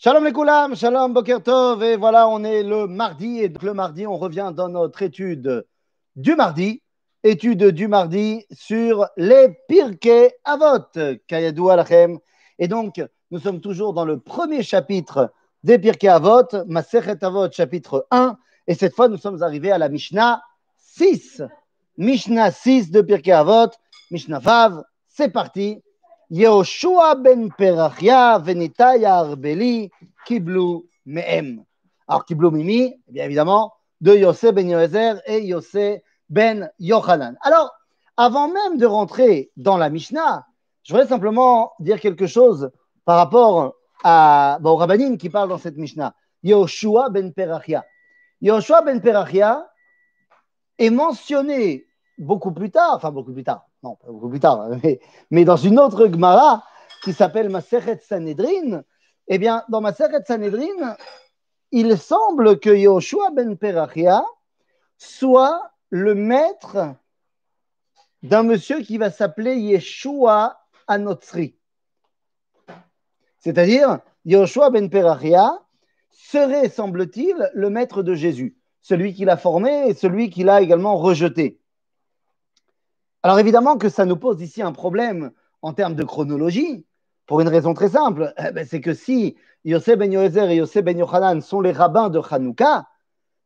Shalom les koulam, shalom boker tov, et voilà, on est le mardi, et donc le mardi, on revient dans notre étude du mardi, étude du mardi sur les Pirkei Avot, Kayadou Alachem. Et donc, nous sommes toujours dans le premier chapitre des Pirkei Avot, Masechet Avot, chapitre 1, et cette fois, nous sommes arrivés à la Mishnah 6. Mishnah 6 de Pirkei Avot, Mishnah Vav, c'est parti. Yehoshua ben Perachia venitaya arbeli kiblu mehem. Alors, mimi, eh bien évidemment, de Yosef ben Yoezer et Yosef ben Yochanan. Alors, avant même de rentrer dans la Mishnah, je voudrais simplement dire quelque chose par rapport à, bon, au Rabbanim qui parle dans cette Mishnah. Yehoshua ben Perachia. Yehoshua ben Perachia est mentionné beaucoup plus tard, enfin beaucoup plus tard, non, beaucoup plus tard, mais, dans une autre Gemara qui s'appelle Maseret Sanhedrin, eh bien, dans Maseret Sanhedrin, il semble que Yoshua ben Perachia soit le maître d'un monsieur qui va s'appeler Yeshua Anotsri. C'est-à-dire, Yoshua ben Perachia serait, semble-t-il, le maître de Jésus, celui qui l'a formé et celui qui l'a également rejeté. Alors évidemment que ça nous pose ici un problème en termes de chronologie, pour une raison très simple, eh ben, c'est que si Yosef ben Yoézer et Yosef ben Yochanan sont les rabbins de Hanouka,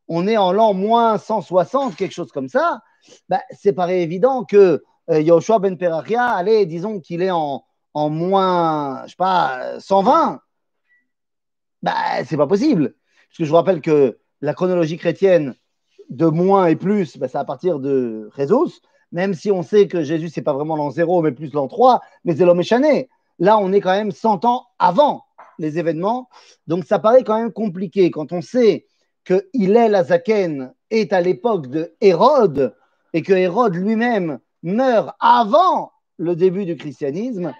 on est en l'an moins 160, quelque chose comme ça, ben, c'est paraît évident que euh, Yoshua ben Perachia, allez, disons qu'il est en, en moins, je sais pas, 120, ben, c'est pas possible. Parce que je vous rappelle que la chronologie chrétienne de moins et plus, ben, c'est à partir de Jesus, même si on sait que Jésus, c'est pas vraiment l'an 0, mais plus l'an 3, mais c'est l'homme échané. Là, on est quand même 100 ans avant les événements. Donc, ça paraît quand même compliqué quand on sait que Hillel Azaken est à l'époque de Hérode et que Hérode lui-même meurt avant le début du christianisme.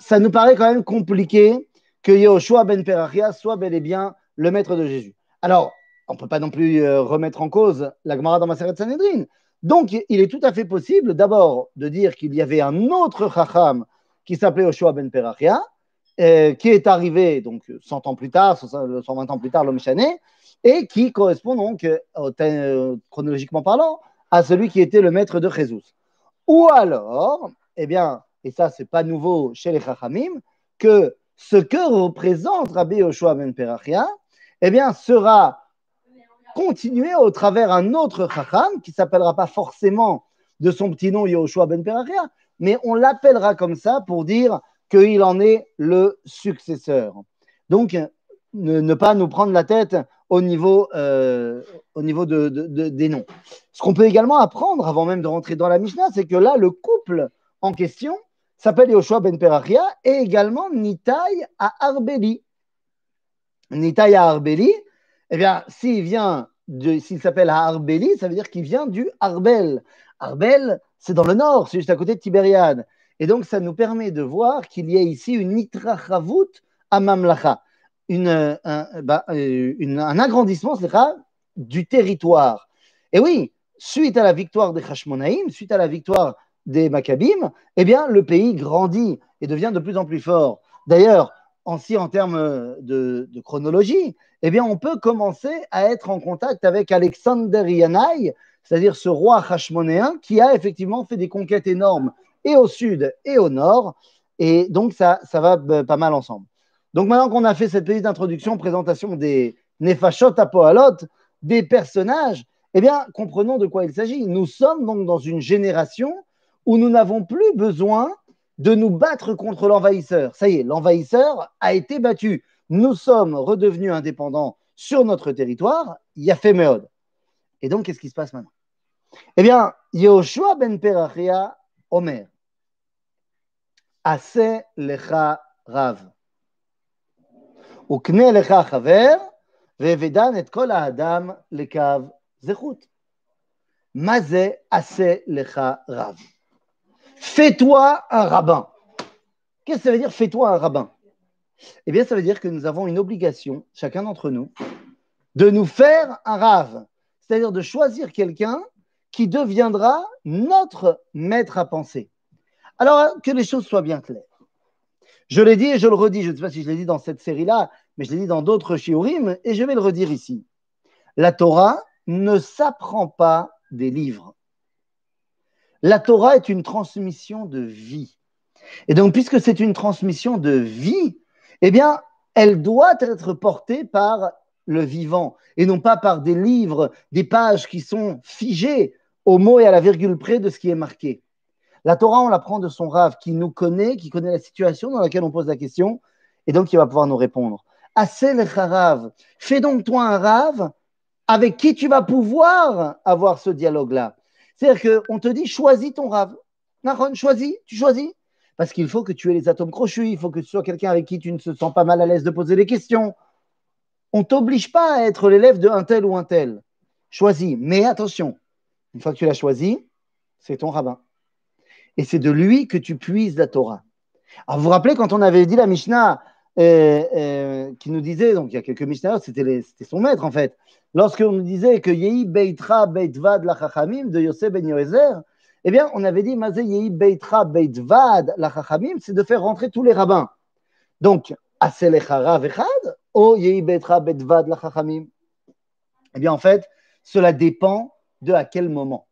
Ça nous paraît quand même compliqué que Yehoshua ben Perachia soit bel et bien le maître de Jésus. Alors, on ne peut pas non plus euh, remettre en cause la Gemara dans Maseret Sanhedrin. Donc, il est tout à fait possible d'abord de dire qu'il y avait un autre Chacham qui s'appelait Oshua ben Perachia, euh, qui est arrivé donc 100 ans plus tard, 120 ans plus tard, l'homme chané, et qui correspond donc, euh, chronologiquement parlant, à celui qui était le maître de Jésus. Ou alors, eh bien, et ça c'est pas nouveau chez les Chachamim, que ce que représente Rabbi Oshua ben Perachia, eh bien, sera continué au travers un autre Chacham qui s'appellera pas forcément de son petit nom Yoshua ben Perachia, mais on l'appellera comme ça pour dire qu'il en est le successeur. Donc, ne, pas nous prendre la tête au niveau, euh, au niveau de, des noms. Ce qu'on peut également apprendre avant même de rentrer dans la Mishnah, c'est que là, le couple en question s'appelle Yoshua ben Perachia et également Nitaï à Arbeli. Nitaï à Arbeli, eh bien, s'il vient s'il s'appelle Arbeli, ça veut dire qu'il vient du Arbel. Arbel, c'est dans le nord, c'est juste à côté de Tibériade. Et donc, ça nous permet de voir qu'il y a ici une nitrachavut à Mamlacha, un, bah, une, un agrandissement du territoire. Et oui, suite à la victoire des Hashmonaïm, suite à la victoire des Maccabim, eh bien, le pays grandit et devient de plus en plus fort. D'ailleurs, en termes de, de, chronologie, eh bien, on peut commencer à être en contact avec Alexander Yanai, c'est-à-dire ce roi hashmonéen qui a effectivement fait des conquêtes énormes et au sud et au nord. Et donc, ça, ça va pas mal ensemble. Donc, maintenant qu'on a fait cette petite introduction, présentation des Nefashot Apoalot, des personnages, eh bien, comprenons de quoi il s'agit. Nous sommes donc dans une génération où nous n'avons plus besoin de nous battre contre l'envahisseur. Ça y est, l'envahisseur a été battu. Nous sommes redevenus indépendants sur notre territoire. Yafemeod. Et donc, qu'est-ce qui se passe maintenant? Eh bien, Yehoshua ben Perachia, Omer. Ase lecha rav. Ukne lecha chaver, vevedan et kol adam lekav zechut. Maze ase lecha rav. Fais-toi un rabbin. Qu'est-ce que ça veut dire fais-toi un rabbin? Eh bien, ça veut dire que nous avons une obligation, chacun d'entre nous, de nous faire un rave, c'est-à-dire de choisir quelqu'un qui deviendra notre maître à penser. Alors, que les choses soient bien claires. Je l'ai dit et je le redis. Je ne sais pas si je l'ai dit dans cette série-là, mais je l'ai dit dans d'autres shiurim et je vais le redire ici. La Torah ne s'apprend pas des livres. La Torah est une transmission de vie. Et donc, puisque c'est une transmission de vie, eh bien, elle doit être portée par le vivant et non pas par des livres, des pages qui sont figées au mot et à la virgule près de ce qui est marqué. La Torah, on l'apprend de son rave qui nous connaît, qui connaît la situation dans laquelle on pose la question et donc il va pouvoir nous répondre. Assez rave, fais donc toi un rave avec qui tu vas pouvoir avoir ce dialogue-là. C'est-à-dire qu'on te dit choisis ton rave. Naron, choisis, tu choisis. Parce qu'il faut que tu aies les atomes crochus, il faut que tu sois quelqu'un avec qui tu ne te sens pas mal à l'aise de poser des questions. On ne t'oblige pas à être l'élève de un tel ou un tel. Choisis. Mais attention, une fois que tu l'as choisi, c'est ton rabbin. Et c'est de lui que tu puises la Torah. Alors vous vous rappelez quand on avait dit la Mishnah qui nous disait, donc il y a quelques Mishnah, c'était son maître en fait, lorsqu'on nous disait que Yehi Beitra Beitvad la Chachamim de Yosef ben Yoezer, eh bien on avait dit Mazé Yehi Beitra Beitvad la Chachamim, c'est de faire rentrer tous les rabbins. Donc, Aselechara Vechad, ou Yehi Beitra Beitvad la Chachamim. Eh bien en fait, cela dépend de à quel moment.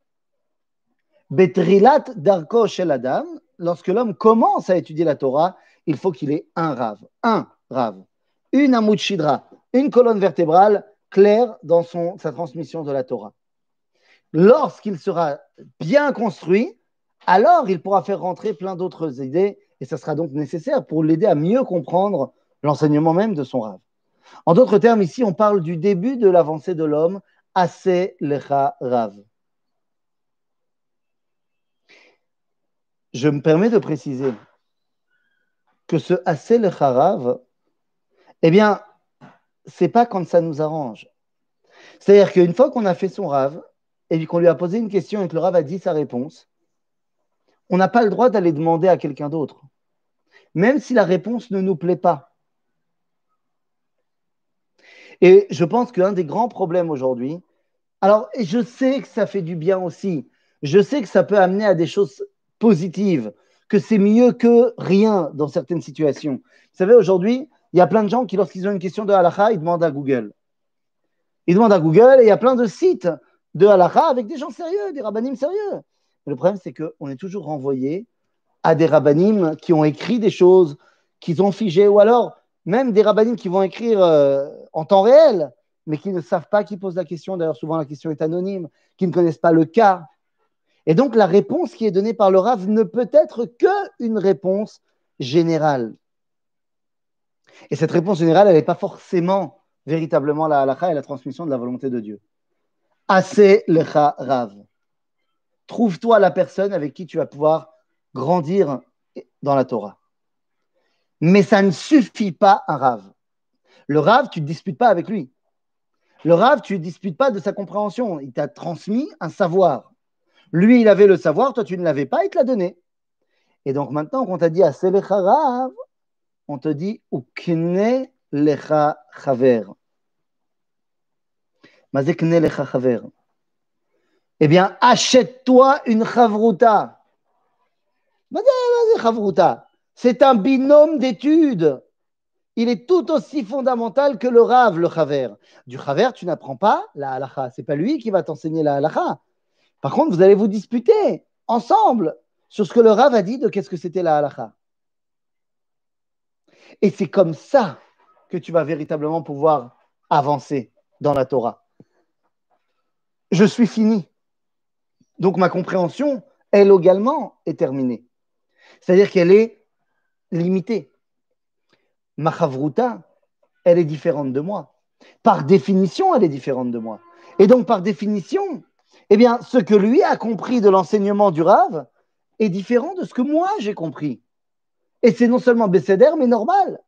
Betrilat Darko Shel Adam, lorsque l'homme commence à étudier la Torah, il faut qu'il ait un rave, un rave, une Amud Shidra, une colonne vertébrale claire dans sa transmission de la Torah. Lorsqu'il sera bien construit, alors il pourra faire rentrer plein d'autres idées et ça sera donc nécessaire pour l'aider à mieux comprendre l'enseignement même de son rave. En d'autres termes, ici, on parle du début de l'avancée de l'homme, assez lecha rav. Je me permets de préciser que ce assez le eh bien, c'est pas quand ça nous arrange. C'est-à-dire qu'une fois qu'on a fait son rave et qu'on lui a posé une question et que le rave a dit sa réponse, on n'a pas le droit d'aller demander à quelqu'un d'autre, même si la réponse ne nous plaît pas. Et je pense qu'un des grands problèmes aujourd'hui, alors je sais que ça fait du bien aussi, je sais que ça peut amener à des choses positives, que c'est mieux que rien dans certaines situations. Vous savez, aujourd'hui, il y a plein de gens qui, lorsqu'ils ont une question de halakha, ils demandent à Google. Ils demandent à Google et il y a plein de sites de halakha avec des gens sérieux, des rabbinim sérieux. le problème, c'est qu'on est toujours renvoyé à des rabbinim qui ont écrit des choses, qu'ils ont figées, ou alors même des rabbinim qui vont écrire euh, en temps réel, mais qui ne savent pas qui pose la question. D'ailleurs, souvent la question est anonyme, qui ne connaissent pas le cas. Et donc, la réponse qui est donnée par le Rav ne peut être qu'une réponse générale. Et cette réponse générale, elle n'est pas forcément véritablement la halakha et la transmission de la volonté de Dieu. Assez lecha Rav. Trouve-toi la personne avec qui tu vas pouvoir grandir dans la Torah. Mais ça ne suffit pas un Rav. Le Rav, tu ne disputes pas avec lui. Le Rav, tu ne disputes pas de sa compréhension. Il t'a transmis un savoir. Lui, il avait le savoir, toi, tu ne l'avais pas, il te l'a donné. Et donc maintenant, quand on t'a dit à Rav, on te dit Ukne lecha chaver. Mazekne lecha chaver. Eh bien, achète-toi une chavruta. C'est un binôme d'études. Il est tout aussi fondamental que le Rav, le Chaver. Du Chaver, tu n'apprends pas la halacha. Ce n'est pas lui qui va t'enseigner la halacha. Par contre, vous allez vous disputer ensemble sur ce que le Rav a dit de qu'est-ce que c'était la halakha. Et c'est comme ça que tu vas véritablement pouvoir avancer dans la Torah. Je suis fini. Donc ma compréhension, elle également, est terminée. C'est-à-dire qu'elle est limitée. Ma chavruta, elle est différente de moi. Par définition, elle est différente de moi. Et donc, par définition, eh bien, ce que lui a compris de l'enseignement du Rav est différent de ce que moi j'ai compris. Et c'est non seulement Besséder, mais normal.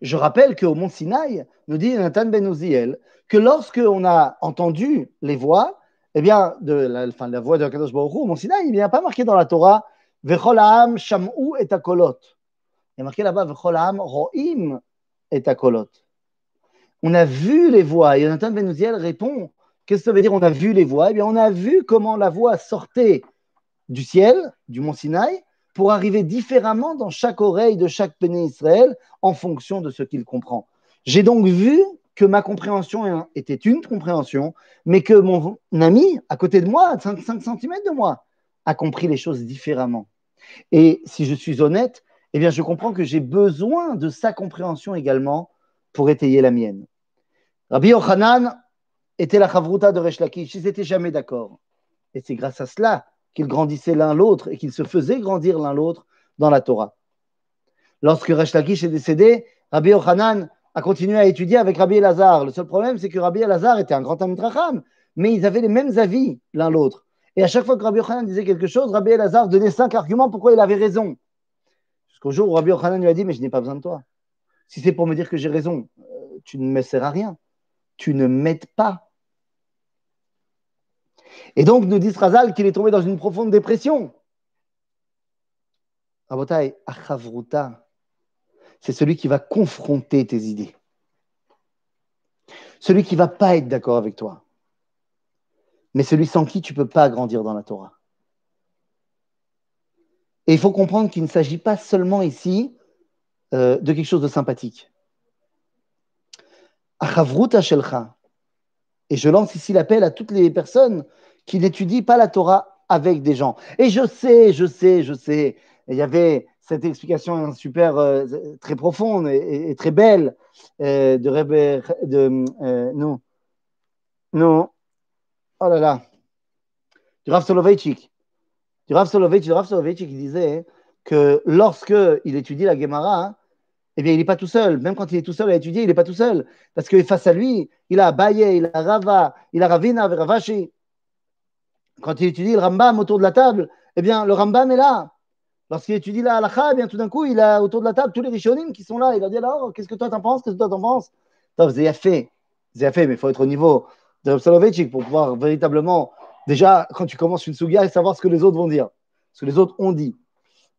Je rappelle qu'au Mont Sinaï, nous dit Nathan Ben Uziel, que lorsque on a entendu les voix, eh bien, la, voix de Kadosh Baruch au Mont Sinaï, il n'y a pas marqué dans la Torah Vechol Sham'u et Akolot. Il y a marqué là-bas Vechol Ro'im et Akolot. On a vu les voix. Et Nathan Ben Uziel répond Qu'est-ce que ça veut dire On a vu les voix? Eh bien, on a vu comment la voix sortait du ciel, du mont Sinaï, pour arriver différemment dans chaque oreille de chaque péné Israël en fonction de ce qu'il comprend. J'ai donc vu que ma compréhension était une compréhension, mais que mon ami à côté de moi, à 5, 5 cm de moi, a compris les choses différemment. Et si je suis honnête, eh bien, je comprends que j'ai besoin de sa compréhension également pour étayer la mienne. Rabbi Yochanan était la chavruta de Resh Lakish. Ils n'étaient jamais d'accord. Et c'est grâce à cela qu'ils grandissaient l'un l'autre et qu'ils se faisaient grandir l'un l'autre dans la Torah. Lorsque Resh Lakish est décédé, Rabbi Yochanan a continué à étudier avec Rabbi Elazar. Le seul problème, c'est que Rabbi Elazar était un grand Amitracham, mais ils avaient les mêmes avis l'un l'autre. Et à chaque fois que Rabbi Yochanan disait quelque chose, Rabbi Elazar donnait cinq arguments pourquoi il avait raison. Jusqu'au jour où Rabbi Yochanan lui a dit Mais je n'ai pas besoin de toi. Si c'est pour me dire que j'ai raison, euh, tu ne me sers à rien. Tu ne m'aides pas. Et donc, nous dit Razal qu'il est tombé dans une profonde dépression. Rabotai, Achavruta, c'est celui qui va confronter tes idées. Celui qui ne va pas être d'accord avec toi. Mais celui sans qui tu ne peux pas grandir dans la Torah. Et il faut comprendre qu'il ne s'agit pas seulement ici euh, de quelque chose de sympathique. Achavruta shelcha. Et je lance ici l'appel à toutes les personnes qui n'étudient pas la Torah avec des gens. Et je sais, je sais, je sais, il y avait cette explication super euh, très profonde et, très belle euh, de Rebbe, de euh, non, non, oh là là, du Rav Soloveitchik, du Rav Soloveitchik, Rav Soloveitchik disait que lorsque il étudie la Gemara, hein, eh bien, il n'est pas tout seul. Même quand il est tout seul à étudier, il n'est pas tout seul. Parce que face à lui, il a Abaye, il a Rava, il a Ravina, Ravashi. Quand il étudie le Rambam autour de la table, eh bien, le Rambam est là. Lorsqu'il étudie la halakha, eh bien, tout d'un coup, il a autour de la table tous les rishonim qui sont là. Il a dit alors, qu'est-ce que toi t'en penses? Qu'est-ce que toi t'en penses? Vous fait. Fait, mais il faut être au niveau de Soloveitchik pour pouvoir véritablement, déjà, quand tu commences une souga, savoir ce que les autres vont dire, ce que les autres ont dit.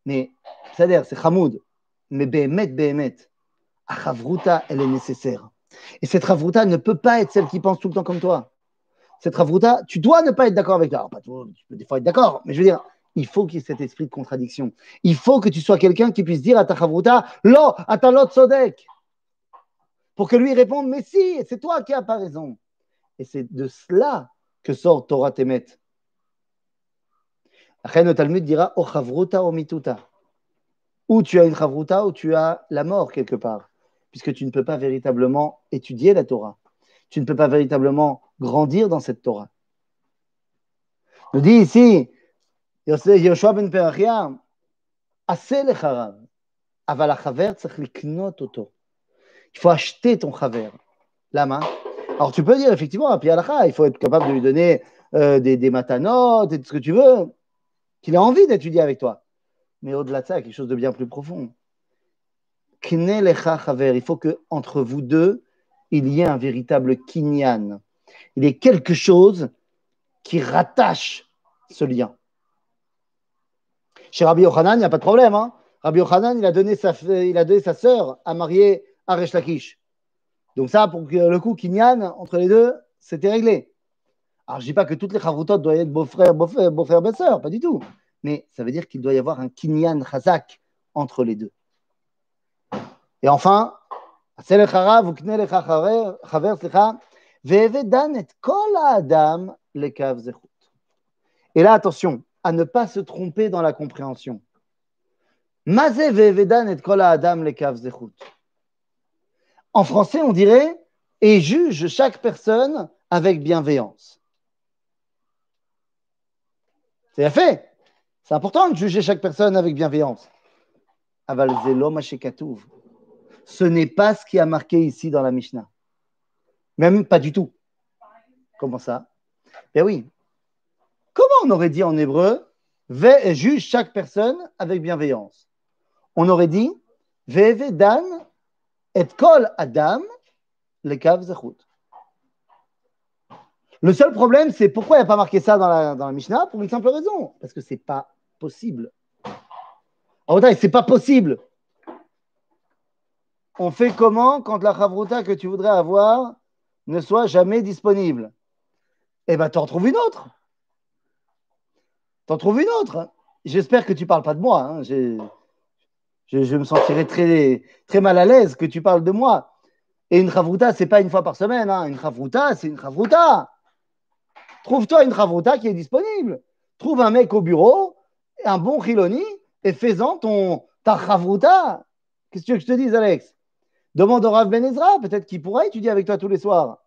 Mais, c'est-à-dire, c'est Hamoud. Mais Behemet, Behemet, Achavruta, elle est nécessaire. Et cette Chavruta ne peut pas être celle qui pense tout le temps comme toi. Cette Chavruta, tu dois ne pas être d'accord avec toi. Alors, pas tout, tu peux des fois être d'accord, mais je veux dire, il faut qu'il y ait cet esprit de contradiction. Il faut que tu sois quelqu'un qui puisse dire à ta chavruta, lo, à ta lot sodek. Pour que lui réponde, mais si, c'est toi qui as pas raison. Et c'est de cela que sort Torah Temet. Après, le Talmud dira, o chavruta o mituta. Ou tu as une chavruta, ou tu as la mort quelque part. Puisque tu ne peux pas véritablement étudier la Torah. Tu ne peux pas véritablement grandir dans cette Torah. nous dit ici, Yoshua ben Perachia, assez le aval oto. Il faut acheter ton chaver. Lama. Alors tu peux dire effectivement, il faut être capable de lui donner euh, des, des matanotes et tout ce que tu veux, qu'il ait envie d'étudier avec toi. Mais au-delà de ça, quelque chose de bien plus profond. Il faut que entre vous deux, il y ait un véritable kinyan. Il ait quelque chose qui rattache ce lien. Chez Rabbi Yochanan, il n'y a pas de problème. Hein. Rabbi Yochanan, il a donné sa, il a donné sa sœur à marier à Lakish. Donc ça, pour que le coup kinyan entre les deux, c'était réglé. Alors je ne dis pas que toutes les chavrutot doivent être beaux-frères, beaux-frères, beaux-frères, belles-sœurs, pas du tout. Mais ça veut dire qu'il doit y avoir un kinyan chazak entre les deux. Et enfin, et là, attention, à ne pas se tromper dans la compréhension. En français, on dirait et juge chaque personne avec bienveillance. C'est fait. C'est important de juger chaque personne avec bienveillance. Ce n'est pas ce qui a marqué ici dans la Mishnah. Même pas du tout. Comment ça? Ben oui, Comment on aurait dit en hébreu juge chaque personne avec bienveillance? On aurait dit dan et kol adam le Le seul problème, c'est pourquoi il n'y a pas marqué ça dans la, dans la Mishnah? Pour une simple raison, parce que ce n'est pas possible. En ce c'est pas possible. On fait comment quand la chavruta que tu voudrais avoir ne soit jamais disponible Eh bien, tu en trouves une autre. T'en trouves une autre. j'espère que tu ne parles pas de moi. Hein. Je, me sentirais très, très mal à l'aise que tu parles de moi. Et une chavruta, ce n'est pas une fois par semaine. Hein. Une chavruta, c'est une chavruta. Trouve-toi une chavruta qui est disponible. Trouve un mec au bureau, un bon chiloni, et fais-en ton, ta chavruta. Qu'est-ce que tu veux que je te dise, Alex? Demande au Rav Ben Ezra, peut-être qu'il pourra étudier avec toi tous les soirs.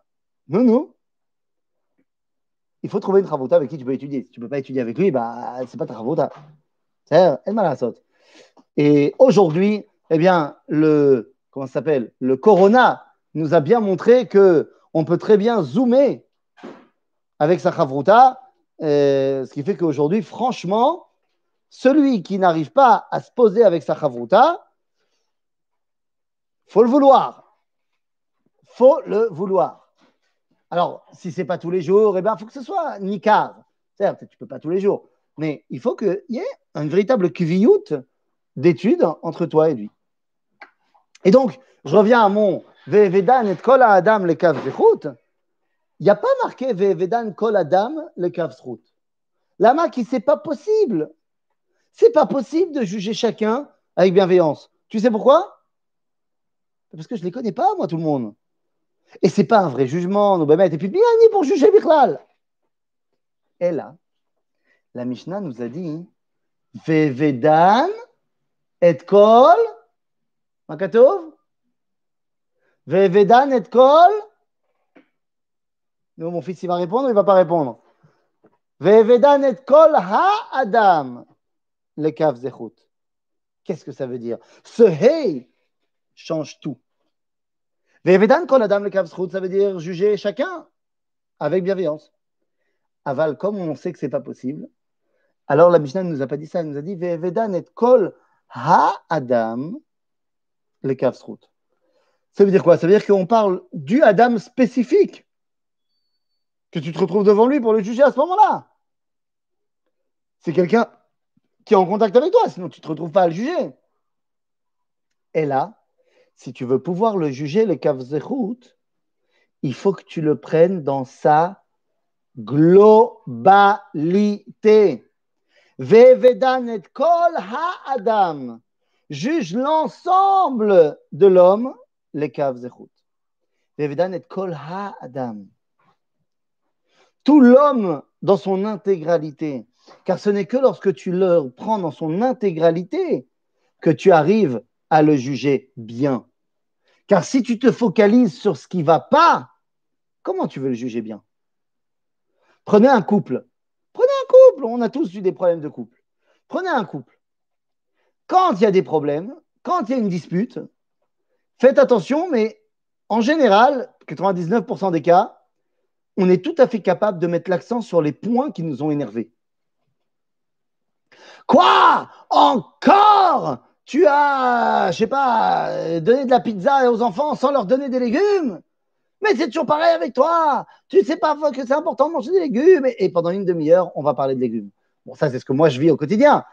Non, non. Il faut trouver une chavruta avec qui tu peux étudier. Si tu ne peux pas étudier avec lui, bah, ce n'est pas ta elle Et aujourd'hui, eh bien, le, comment s'appelle? Le Corona nous a bien montré que on peut très bien zoomer avec sa chavruta, euh, ce qui fait qu'aujourd'hui, franchement, celui qui n'arrive pas à se poser avec sa chavruta, faut le vouloir. Faut le vouloir. Alors, si c'est pas tous les jours, eh ben, faut que ce soit nikar. Certes, tu peux pas tous les jours, mais il faut qu'il y ait un véritable kviyut d'études entre toi et lui. Et donc, je reviens à mon Ve'vedan et kol adam le kav Il n'y a pas marqué Ve'vedan kol adam le kav Lama qui c'est pas possible. C'est pas possible de juger chacun avec bienveillance. Tu sais pourquoi? Parce que je ne les connais pas, moi, tout le monde. Et c'est pas un vrai jugement, nous Et puis, bien ni pour juger Bichlal. Et là, la Mishnah nous a dit Ve'vedan et kol Makatov Ve'vedan et kol? Non, mon fils, il va répondre il ne va pas répondre Ve'vedan et kol ha-adam le kav zechut. Qu'est-ce que ça veut dire? Ce hey change tout. Ve'vedan kol adam le ça veut dire juger chacun avec bienveillance. Aval, comme on sait que ce n'est pas possible, alors la Mishnah ne nous a pas dit ça, elle nous a dit Ve'vedan et kol ha-adam le kav zechut. Ça veut dire quoi? Ça veut dire qu'on parle du Adam spécifique, que tu te retrouves devant lui pour le juger à ce moment-là. C'est quelqu'un qui est en contact avec toi, sinon tu ne te retrouves pas à le juger. Et là, si tu veux pouvoir le juger, le Kavzechut, il faut que tu le prennes dans sa globalité. Vevedan et kol ha-adam. Juge l'ensemble de l'homme, les kav zechut. Vevedan et kol ha-adam. Tout l'homme dans son intégralité. Car ce n'est que lorsque tu le prends dans son intégralité que tu arrives à le juger bien. Car si tu te focalises sur ce qui ne va pas, comment tu veux le juger bien? Prenez un couple. Prenez un couple. On a tous eu des problèmes de couple. Prenez un couple. Quand il y a des problèmes, quand il y a une dispute, faites attention, mais en général, 99% des cas, on est tout à fait capable de mettre l'accent sur les points qui nous ont énervés. Quoi? Encore? Tu as, je sais pas, donné de la pizza aux enfants sans leur donner des légumes? Mais c'est toujours pareil avec toi. Tu sais pas que c'est important de manger des légumes. Et, pendant une demi-heure, on va parler de légumes. Bon, ça, c'est ce que moi, je vis au quotidien.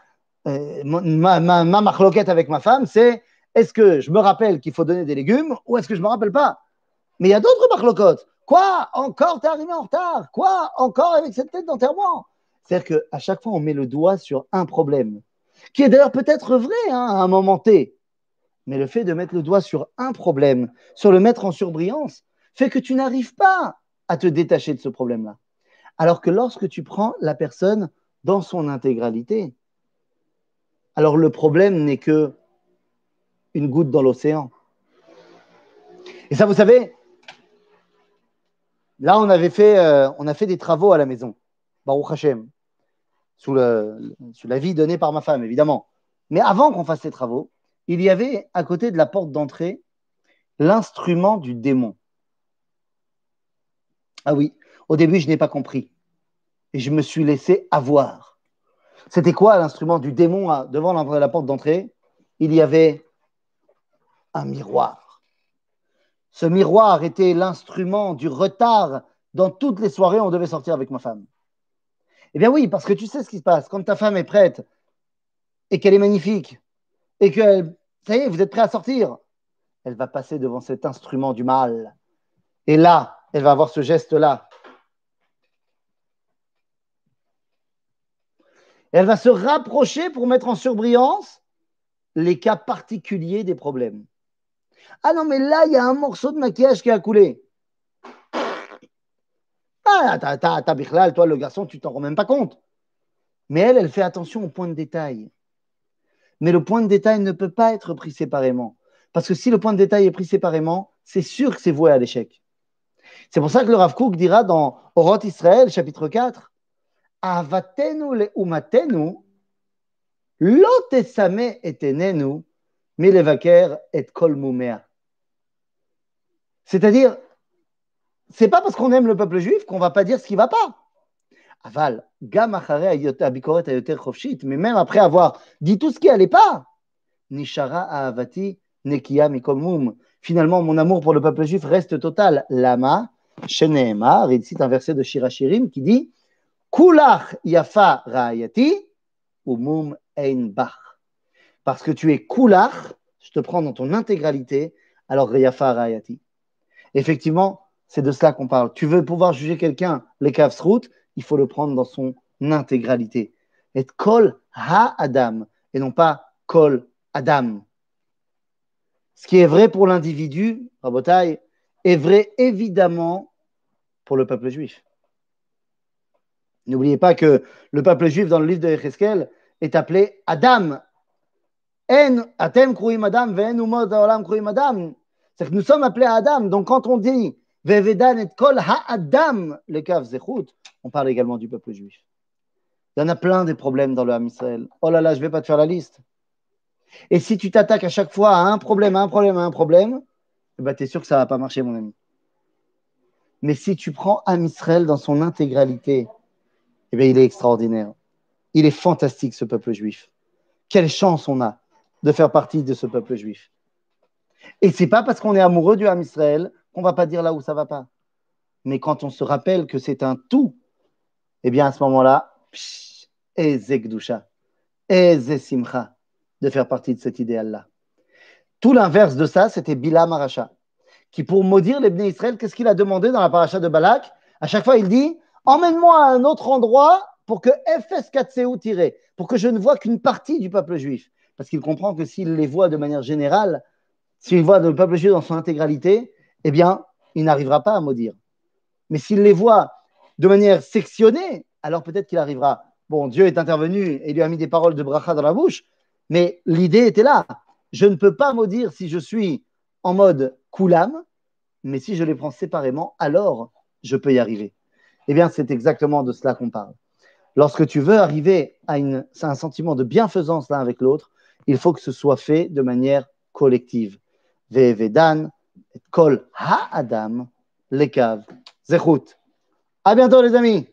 Euh, ma, ma, avec ma femme, c'est est-ce que je me rappelle qu'il faut donner des légumes ou est-ce que je ne me rappelle pas? Mais il y a d'autres marloquettes. Quoi? Encore t'es arrivé en retard. Quoi? Encore avec cette tête d'enterrement. C'est-à-dire qu'à chaque fois, on met le doigt sur un problème, qui est d'ailleurs peut-être vrai hein, à un moment T. Mais le fait de mettre le doigt sur un problème, sur le mettre en surbrillance, fait que tu n'arrives pas à te détacher de ce problème-là. Alors que lorsque tu prends la personne dans son intégralité, alors le problème n'est que une goutte dans l'océan. Et ça, vous savez, là, on avait fait, euh, on a fait des travaux à la maison, Baruch Hashem, sous, le, sous l'avis donné par ma femme, évidemment. Mais avant qu'on fasse ces travaux, il y avait à côté de la porte d'entrée l'instrument du démon. Ah oui, au début, je n'ai pas compris. Et je me suis laissé avoir. C'était quoi l'instrument du démon devant la porte d'entrée? Il y avait un miroir. Ce miroir était l'instrument du retard dans toutes les soirées on devait sortir avec ma femme. Eh bien oui, parce que tu sais ce qui se passe. Quand ta femme est prête et qu'elle est magnifique et que, ça y est, vous êtes prêt à sortir, elle va passer devant cet instrument du mal. Et là, elle va avoir ce geste-là. elle va se rapprocher pour mettre en surbrillance les cas particuliers des problèmes. Ah non, mais là, il y a un morceau de maquillage qui a coulé. Ah, t'as, t'as, toi, le garçon, tu t'en rends même pas compte. Mais elle, elle fait attention au point de détail. Mais le point de détail ne peut pas être pris séparément. Parce que si le point de détail est pris séparément, c'est sûr que c'est voué à l'échec. C'est pour ça que le Rav Kook dira dans Oroth Israël, chapitre 4, Avatenu le umatenu, lotesame etenenu, milevaker et kol C'est-à-dire, c'est pas parce qu'on aime le peuple juif qu'on va pas dire ce qui va pas. Aval, gam mais même après avoir dit tout ce qui allait pas, nishara ahavati nekia mikomum. Finalement, mon amour pour le peuple juif reste total. Lama, sheneemar, il cite un verset de Shirachirim qui dit Kulach yafa rayati, umum ein bach. Parce que tu es kulach, je te prends dans ton intégralité, alors yafa rayati. Effectivement, c'est de cela qu'on parle. Tu veux pouvoir juger quelqu'un, les route il faut le prendre dans son intégralité. Et kol ha-adam, et non pas kol adam. Ce qui est vrai pour l'individu, Rabotai, est vrai évidemment pour le peuple juif. N'oubliez pas que le peuple juif dans le livre de Echeskel est appelé Adam. En atem Adam, Adam. C'est que nous sommes appelés Adam. Donc quand on dit On parle également du peuple juif. Il y en a plein des problèmes dans le Ham Israël. Oh là là, je ne vais pas te faire la liste. Et si tu t'attaques à chaque fois à un problème, à un problème, à un problème, eh ben, tu es sûr que ça ne va pas marcher, mon ami. Mais si tu prends Ham Israël dans son intégralité, eh bien, il est extraordinaire. Il est fantastique, ce peuple juif. Quelle chance on a de faire partie de ce peuple juif. Et c'est pas parce qu'on est amoureux du Ham Israël qu'on va pas dire là où ça va pas. Mais quand on se rappelle que c'est un tout, eh bien à ce moment-là, ezekdusha, simcha, de faire partie de cet idéal-là. Tout l'inverse de ça, c'était Bila Maracha, qui pour maudire les Bnei Israël, qu'est-ce qu'il a demandé dans la paracha de Balak? À chaque fois, il dit Emmène-moi à un autre endroit pour que FS 4 tiré, pour que je ne vois qu'une partie du peuple juif. Parce qu'il comprend que s'il les voit de manière générale, s'il voit le peuple juif dans son intégralité, eh bien, il n'arrivera pas à maudire. Mais s'il les voit de manière sectionnée, alors peut-être qu'il arrivera. Bon, Dieu est intervenu et lui a mis des paroles de bracha dans la bouche, mais l'idée était là. Je ne peux pas maudire si je suis en mode koulam, mais si je les prends séparément, alors je peux y arriver. Eh bien, c'est exactement de cela qu'on parle. Lorsque tu veux arriver à, un sentiment de bienfaisance l'un avec l'autre, il faut que ce soit fait de manière collective. Ve'evedan, et kol ha-adam, lekav, zechut. À bientôt, les amis.